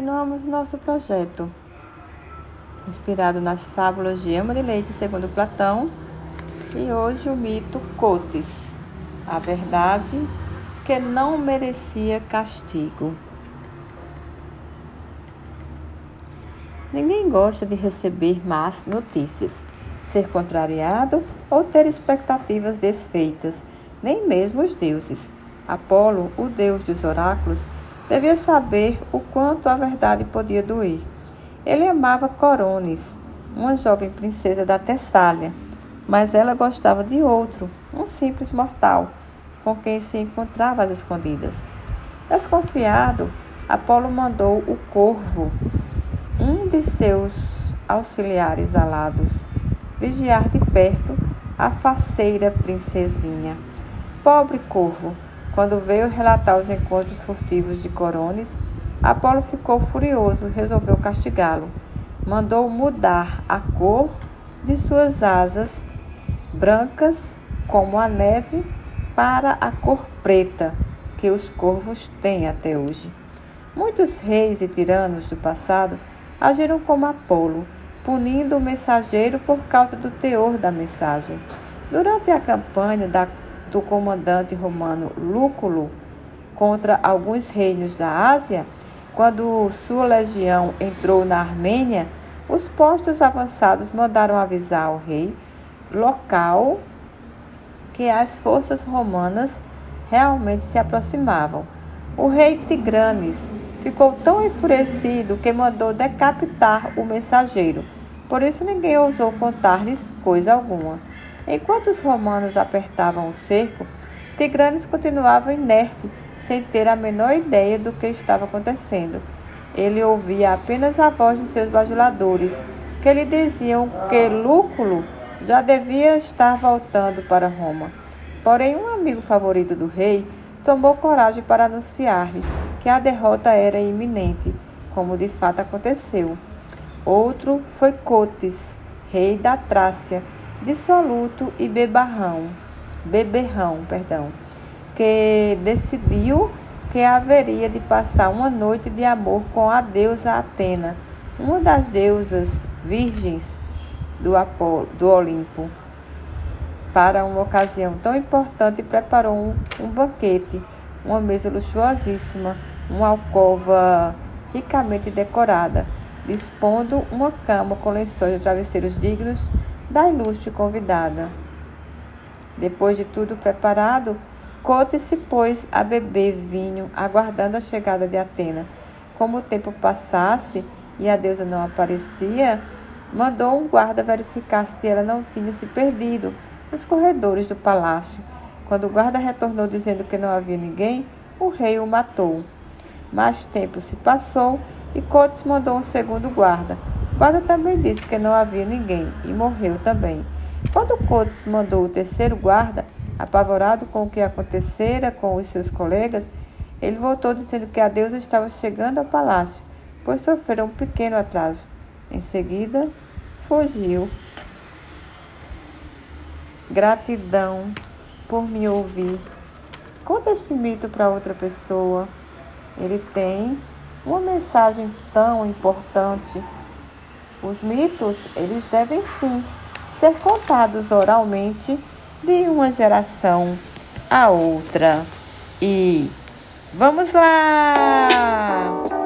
nosso projeto, inspirado nas fábulas de Ema de Leite segundo Platão, e hoje o mito Cotes, a verdade que não merecia castigo. Ninguém gosta de receber más notícias, ser contrariado ou ter expectativas desfeitas, nem mesmo os deuses. Apolo, o deus dos oráculos, devia saber o quanto a verdade podia doer. Ele amava Corones, uma jovem princesa da Tessália, mas ela gostava de outro, um simples mortal, com quem se encontrava às escondidas. Desconfiado, Apolo mandou o corvo, um de seus auxiliares alados, vigiar de perto a faceira princesinha. Pobre corvo, quando veio relatar os encontros furtivos de Corones, Apolo ficou furioso e resolveu castigá-lo. Mandou mudar a cor de suas asas, brancas como a neve, para a cor preta que os corvos têm até hoje. Muitos reis e tiranos do passado agiram como Apolo, punindo o mensageiro por causa do teor da mensagem. Durante a campanha da, do comandante romano Lúculo contra alguns reinos da Ásia, quando sua legião entrou na Armênia, os postos avançados mandaram avisar ao rei local que as forças romanas realmente se aproximavam. O rei Tigranes ficou tão enfurecido que mandou decapitar o mensageiro. Por isso ninguém ousou contar-lhes coisa alguma. Enquanto os romanos apertavam o cerco, Tigranes continuava inerte, sem ter a menor ideia do que estava acontecendo. Ele ouvia apenas a voz de seus bajuladores, que lhe diziam que Lúculo já devia estar voltando para Roma. Porém, um amigo favorito do rei tomou coragem para anunciar-lhe que a derrota era iminente, como de fato aconteceu. Outro foi Cotes, rei da Trácia, dissoluto e bebarrão, beberrão, perdão, que decidiu que haveria de passar uma noite de amor com a deusa Atena, uma das deusas virgens do, Apolo, do Olimpo. Para uma ocasião tão importante, preparou um, um banquete, uma mesa luxuosíssima, uma alcova ricamente decorada, dispondo uma cama com lençóis e travesseiros dignos da ilustre convidada. Depois de tudo preparado, Cote se pôs a beber vinho, aguardando a chegada de Atena. Como o tempo passasse e a deusa não aparecia, mandou um guarda verificar se ela não tinha se perdido nos corredores do palácio. Quando o guarda retornou dizendo que não havia ninguém, o rei o matou. Mais tempo se passou e Cotes mandou um segundo guarda. Guarda também disse que não havia ninguém e morreu também. Quando Cotes mandou o terceiro guarda, apavorado com o que acontecera com os seus colegas, ele voltou dizendo que a deusa estava chegando ao palácio, pois sofreu um pequeno atraso. Em seguida, fugiu. Gratidão por me ouvir. Conta este mito para outra pessoa ele tem uma mensagem tão importante. Os mitos, eles devem sim ser contados oralmente de uma geração a outra. E vamos lá!